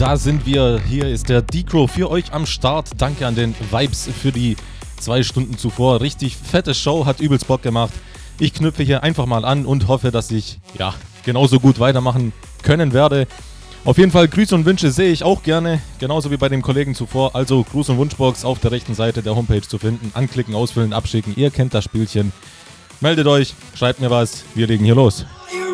da sind wir. Hier ist der Decro für euch am Start. Danke an den Vibes für die zwei Stunden zuvor. Richtig fette Show, hat übelst Bock gemacht. Ich knüpfe hier einfach mal an und hoffe, dass ich ja genauso gut weitermachen können werde. Auf jeden Fall Grüße und Wünsche sehe ich auch gerne, genauso wie bei dem Kollegen zuvor. Also Gruß und Wunschbox auf der rechten Seite der Homepage zu finden. Anklicken, ausfüllen, abschicken. Ihr kennt das Spielchen. Meldet euch, schreibt mir was. Wir legen hier los. Decisions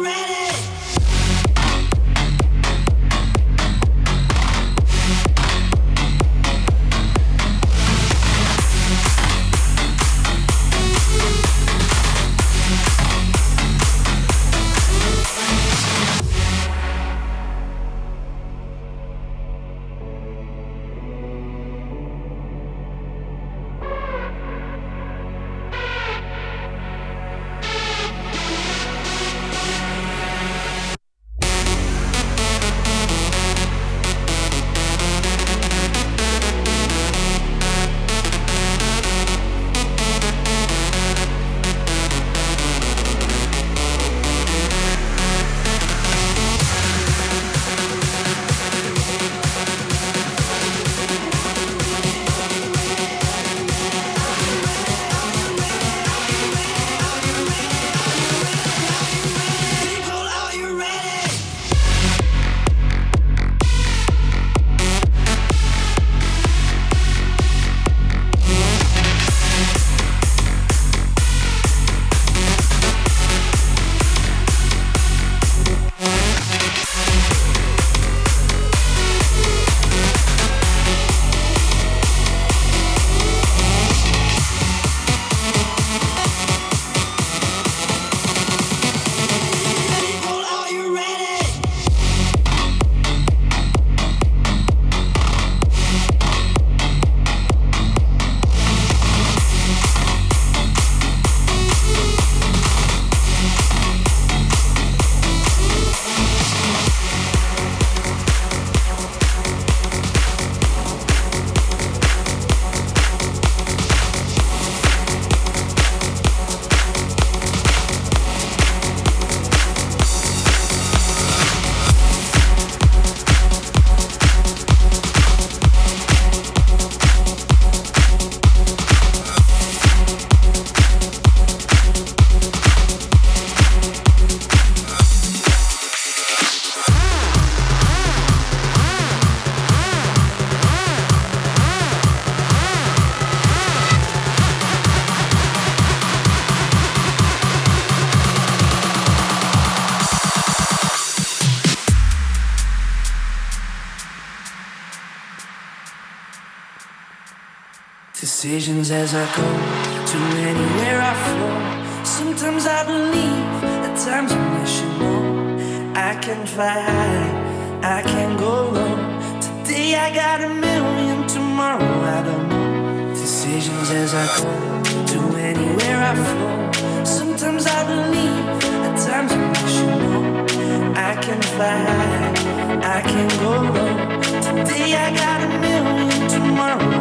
can go low. Today I got a million, tomorrow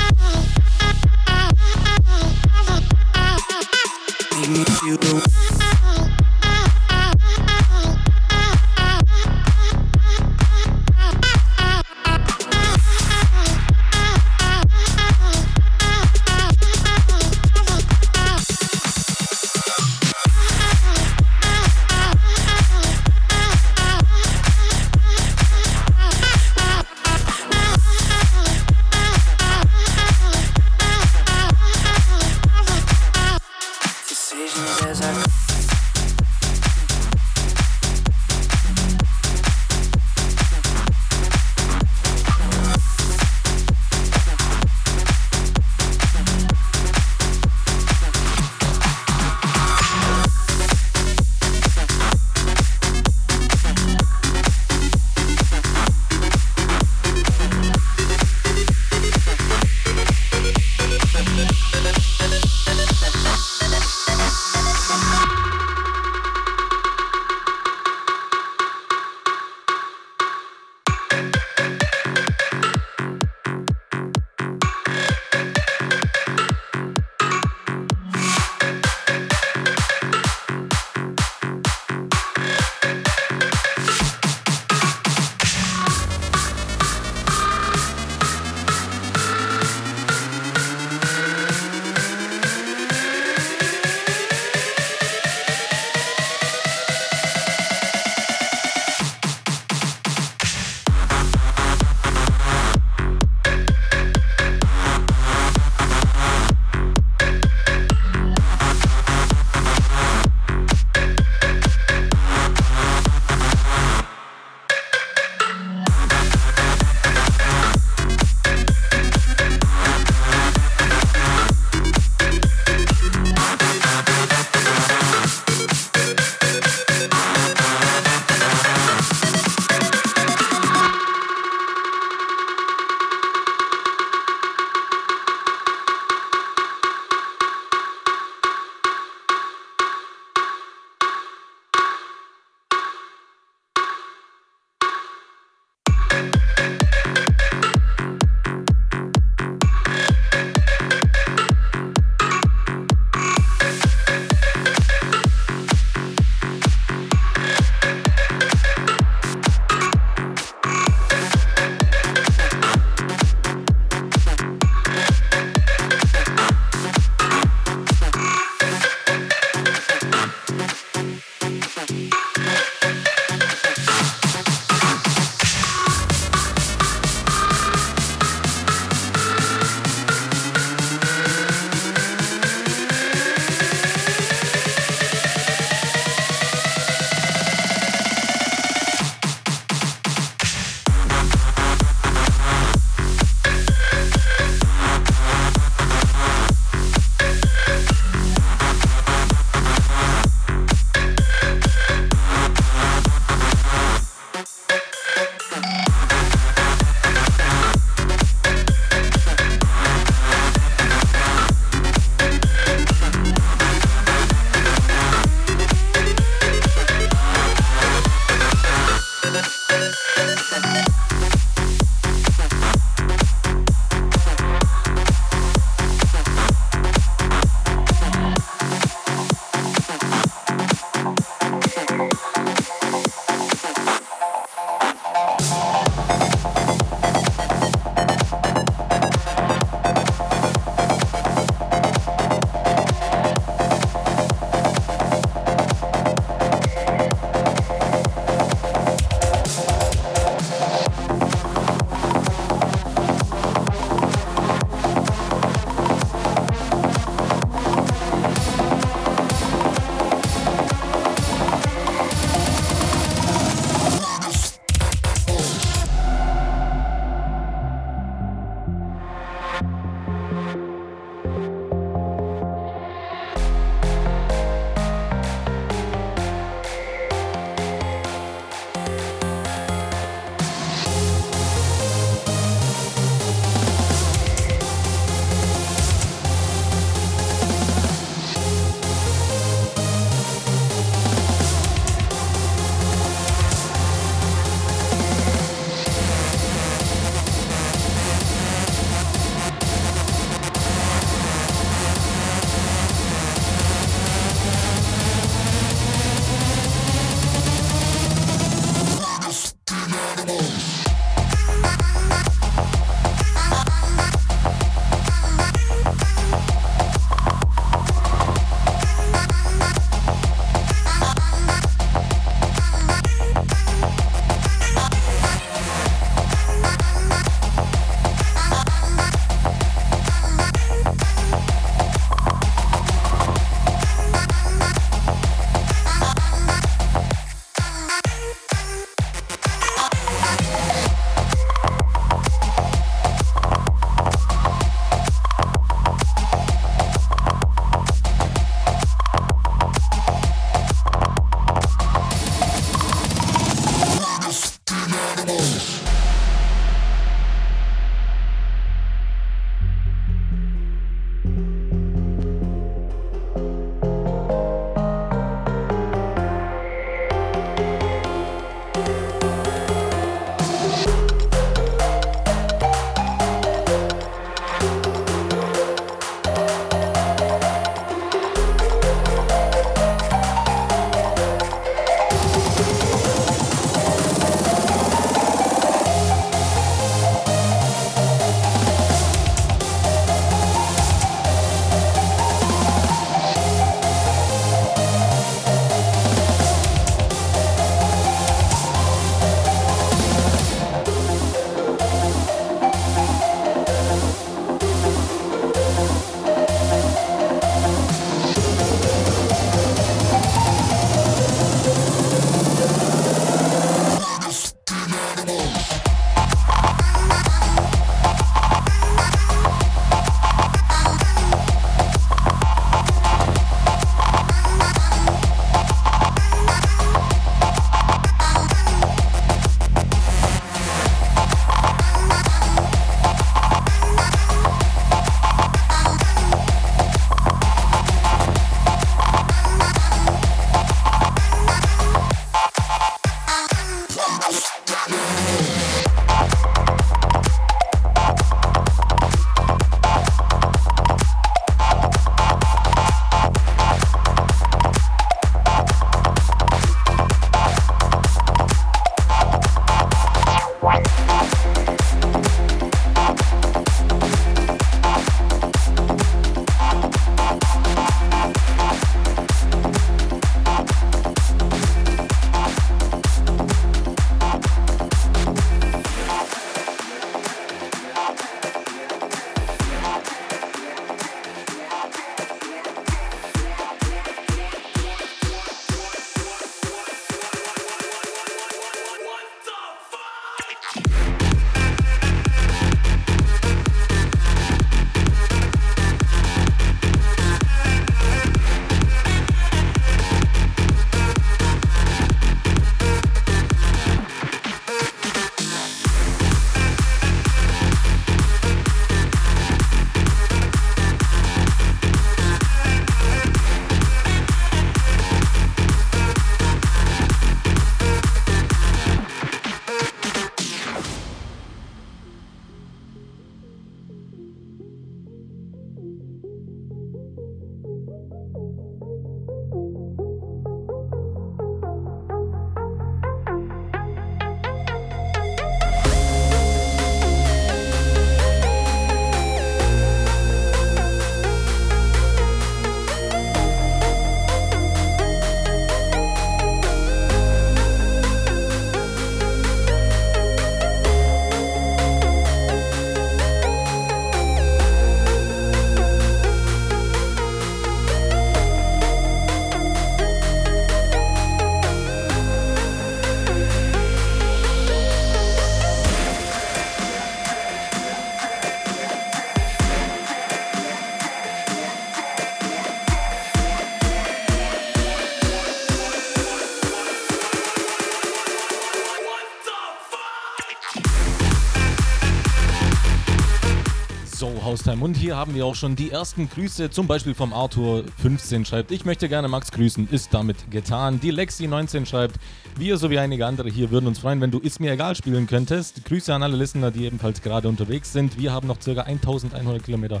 Haustime. Und hier haben wir auch schon die ersten Grüße, zum Beispiel vom Arthur15 schreibt, ich möchte gerne Max grüßen, ist damit getan. Die Lexi19 schreibt, wir sowie einige andere hier würden uns freuen, wenn du Ist mir egal spielen könntest. Grüße an alle Listener, die ebenfalls gerade unterwegs sind. Wir haben noch ca. 1100 Kilometer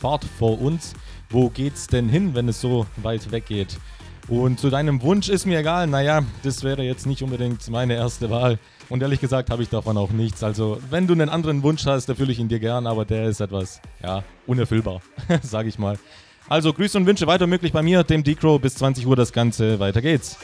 Fahrt vor uns. Wo geht's denn hin, wenn es so weit weg geht? Und zu deinem Wunsch ist mir egal. Naja, das wäre jetzt nicht unbedingt meine erste Wahl. Und ehrlich gesagt habe ich davon auch nichts. Also, wenn du einen anderen Wunsch hast, erfülle ich ihn dir gern, aber der ist etwas, ja, unerfüllbar, sage ich mal. Also, Grüße und Wünsche weiter möglich bei mir, dem D-Crow. Bis 20 Uhr das Ganze. Weiter geht's.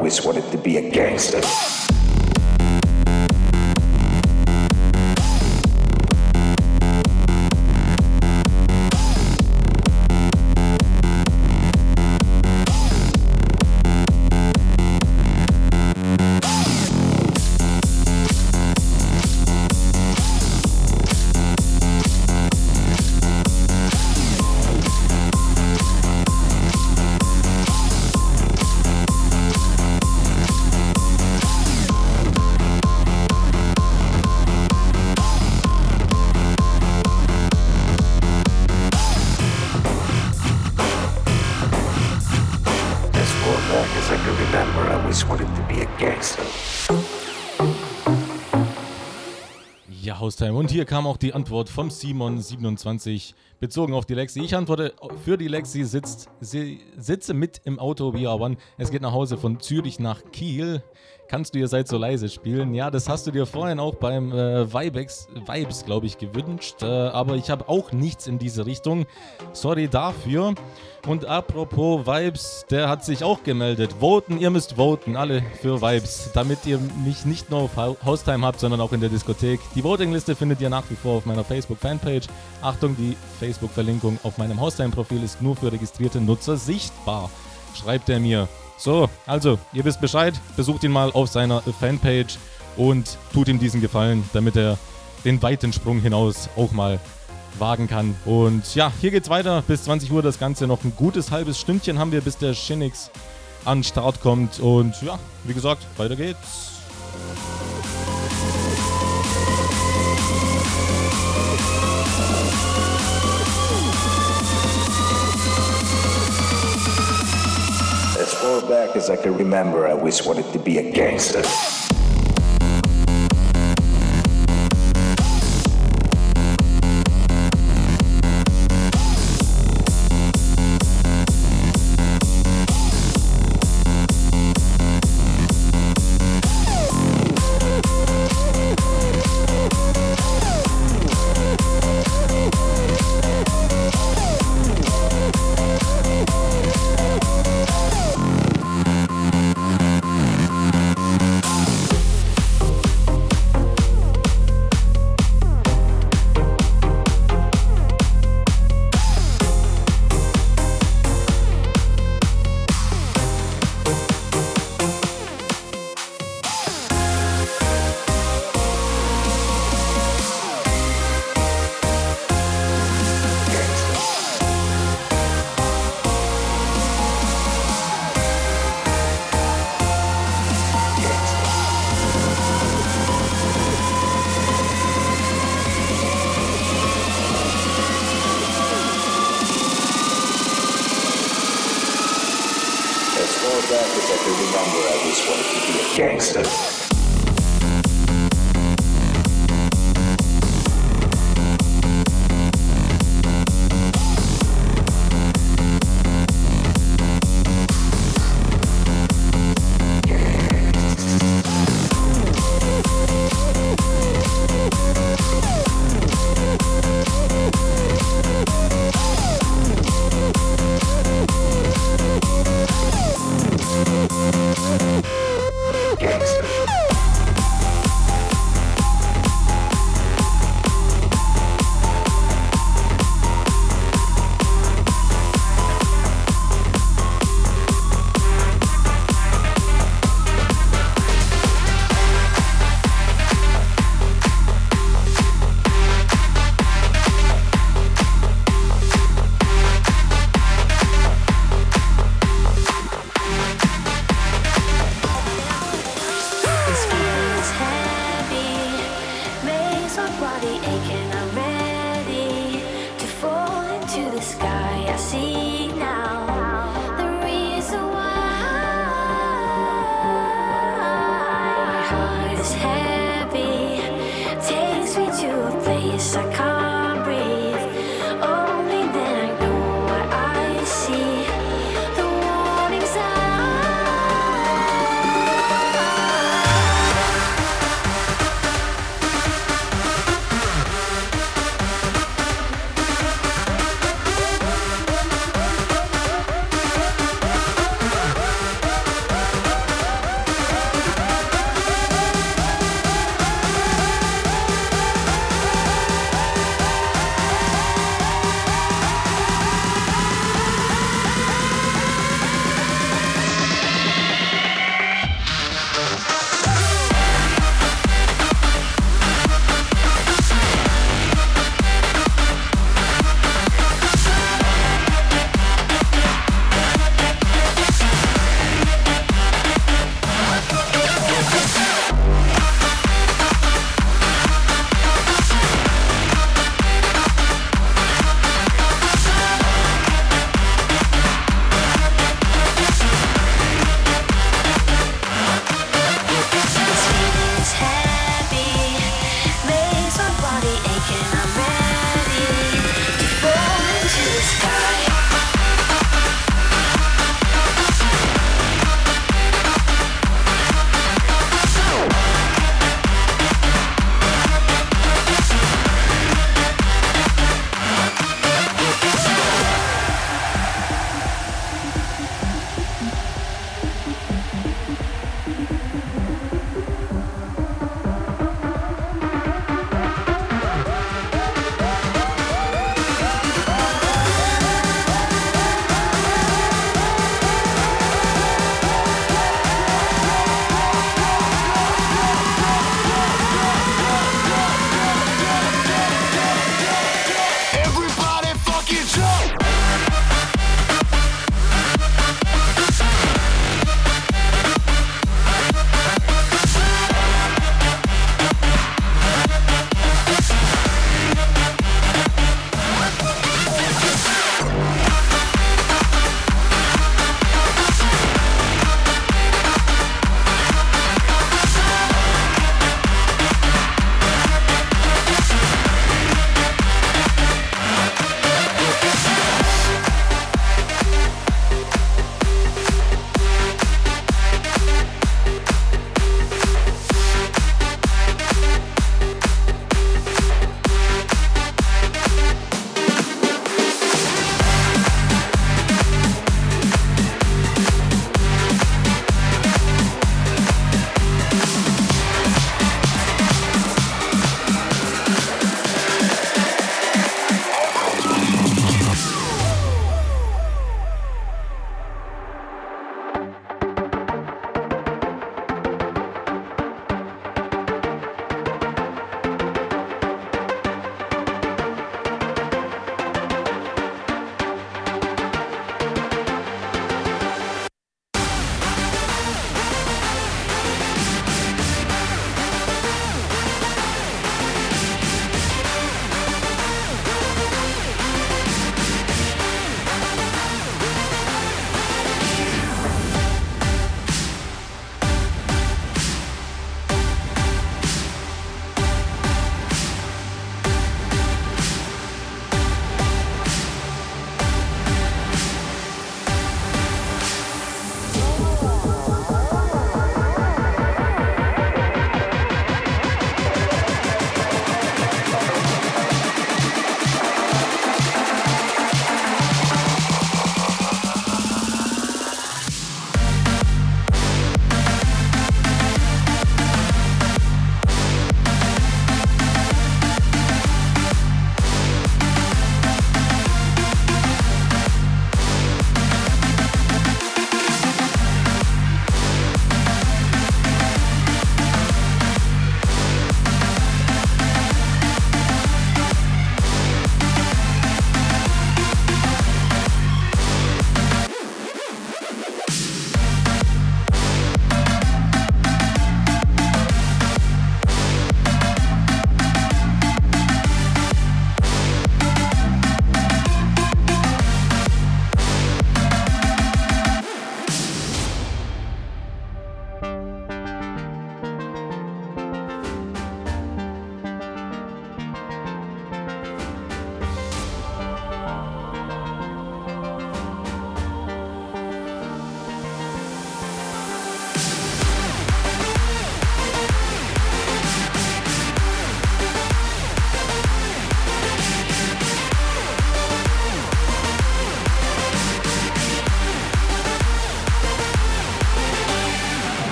always wanted. Und hier kam auch die Antwort vom Simon27 bezogen auf die Lexi. Ich antworte für die Lexi, sitzt, sitze mit im Auto via One. Es geht nach Hause von Zürich nach Kiel. Kannst du ihr seid so leise spielen? Ja, das hast du dir vorhin auch beim äh, Vibex, Vibes, glaube ich, gewünscht. Äh, aber ich habe auch nichts in diese Richtung. Sorry dafür. Und apropos Vibes, der hat sich auch gemeldet. Voten, ihr müsst voten, alle für Vibes, damit ihr mich nicht nur auf Haustime habt, sondern auch in der Diskothek. Die Votingliste findet ihr nach wie vor auf meiner Facebook-Fanpage. Achtung, die Facebook-Verlinkung auf meinem Haustime-Profil ist nur für registrierte Nutzer sichtbar, schreibt er mir. So, also, ihr wisst Bescheid, besucht ihn mal auf seiner Fanpage und tut ihm diesen Gefallen, damit er den weiten Sprung hinaus auch mal wagen kann. Und ja, hier geht's weiter bis 20 Uhr das Ganze. Noch ein gutes halbes Stündchen haben wir, bis der Shinix an Start kommt. Und ja, wie gesagt, weiter geht's. Far back as I can remember, I always wanted to be a gangster.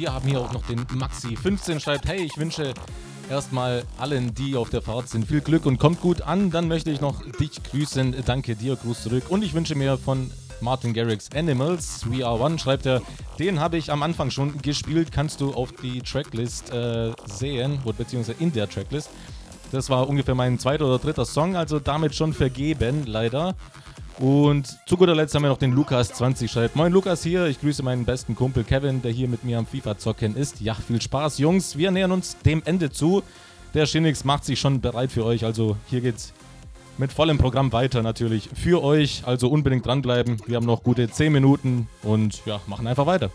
Wir haben hier auch noch den Maxi15 schreibt, hey, ich wünsche erstmal allen, die auf der Fahrt sind, viel Glück und kommt gut an. Dann möchte ich noch dich grüßen. Danke dir, Gruß zurück. Und ich wünsche mir von Martin Garrix Animals, We Are One, schreibt er, den habe ich am Anfang schon gespielt, kannst du auf die Tracklist äh, sehen, beziehungsweise in der Tracklist. Das war ungefähr mein zweiter oder dritter Song, also damit schon vergeben, leider. Und zu guter Letzt haben wir noch den Lukas20 schreibt. Moin Lukas hier, ich grüße meinen besten Kumpel Kevin, der hier mit mir am FIFA zocken ist. Ja, viel Spaß, Jungs. Wir nähern uns dem Ende zu. Der Shinix macht sich schon bereit für euch, also hier geht's mit vollem Programm weiter natürlich für euch. Also unbedingt dranbleiben. Wir haben noch gute 10 Minuten und ja, machen einfach weiter.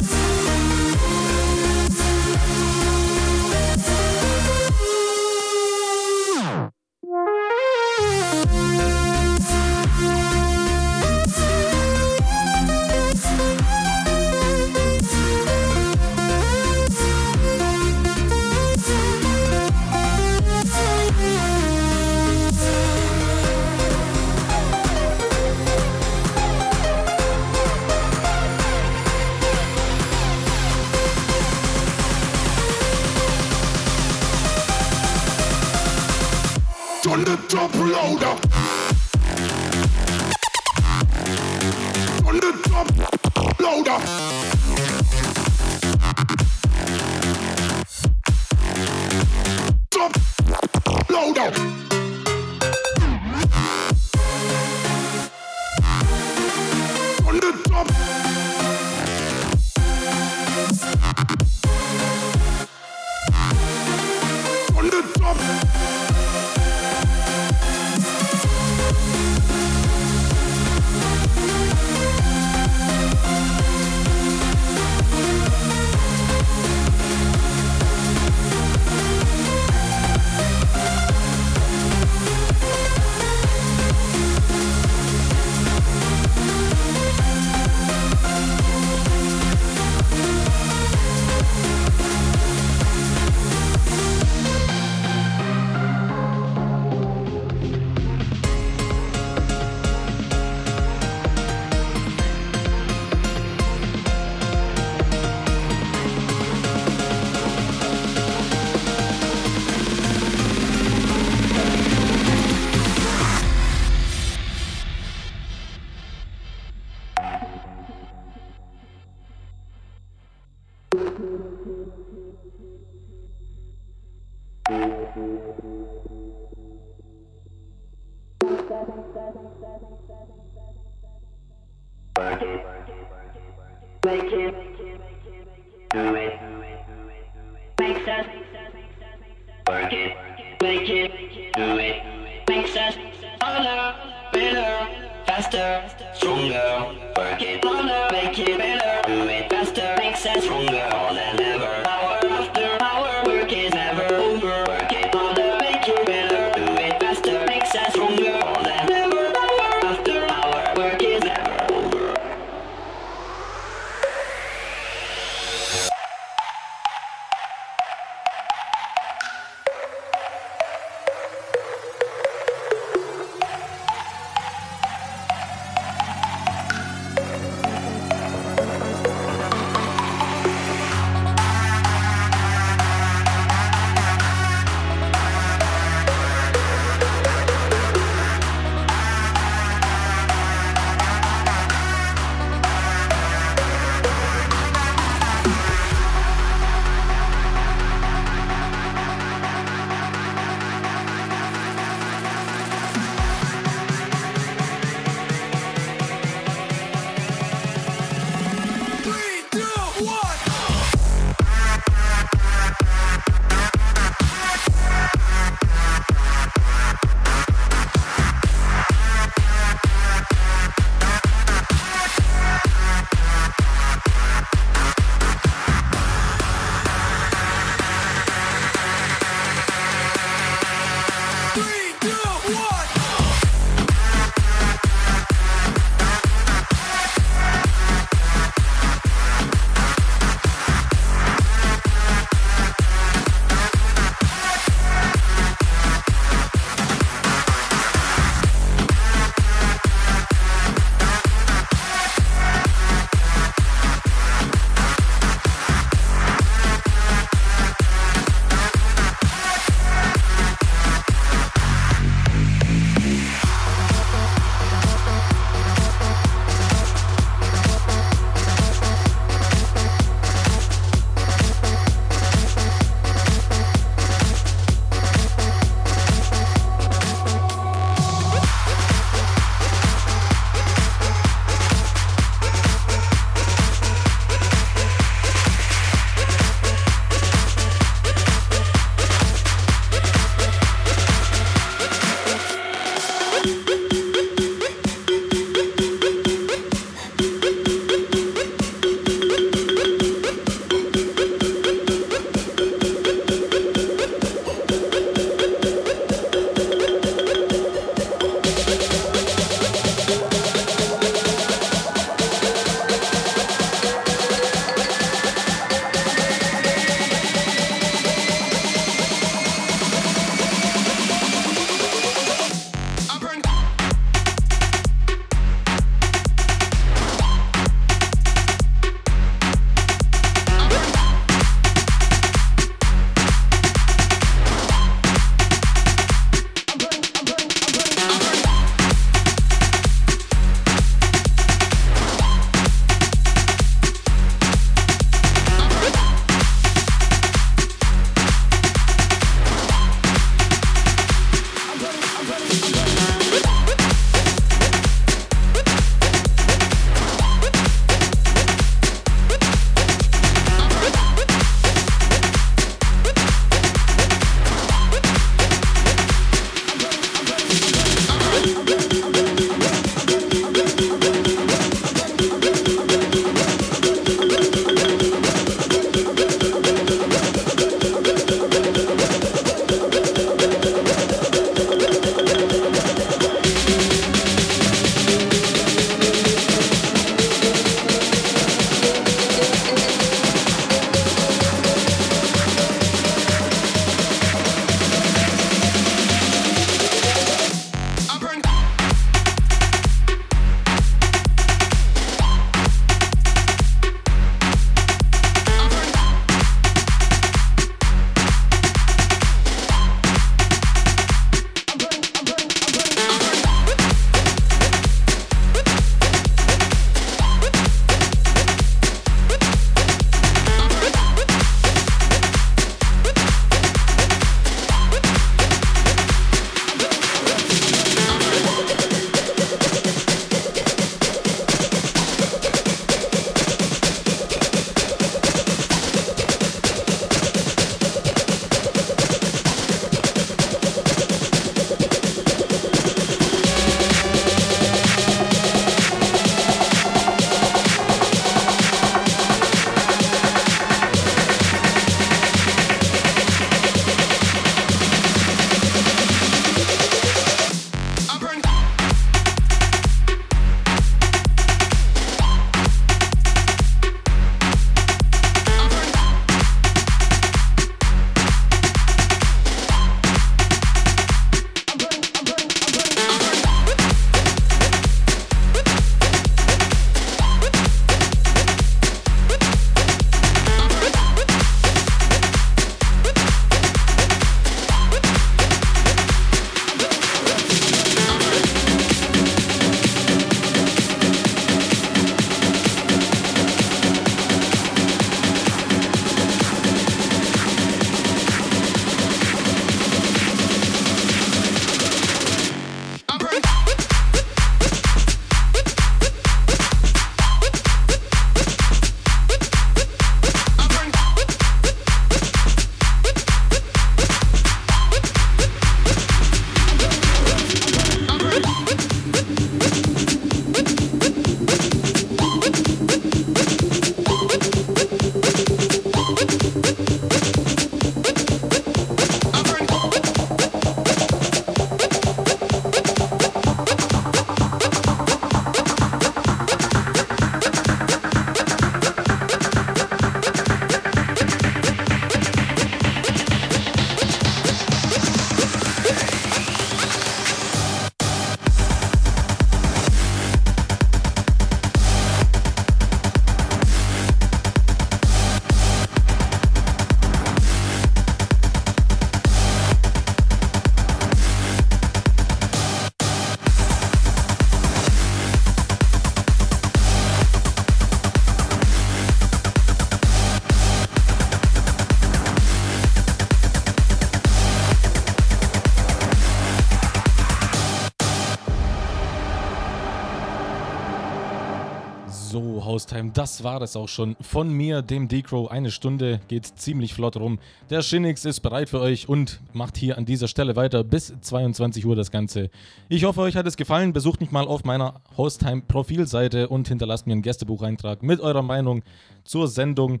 Das war es auch schon von mir, dem Decro. Eine Stunde geht ziemlich flott rum. Der Shinix ist bereit für euch und macht hier an dieser Stelle weiter bis 22 Uhr das Ganze. Ich hoffe, euch hat es gefallen. Besucht mich mal auf meiner Haustime-Profilseite und hinterlasst mir einen Gästebucheintrag mit eurer Meinung zur Sendung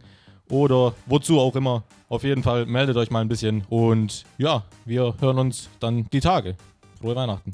oder wozu auch immer. Auf jeden Fall meldet euch mal ein bisschen und ja, wir hören uns dann die Tage. Frohe Weihnachten.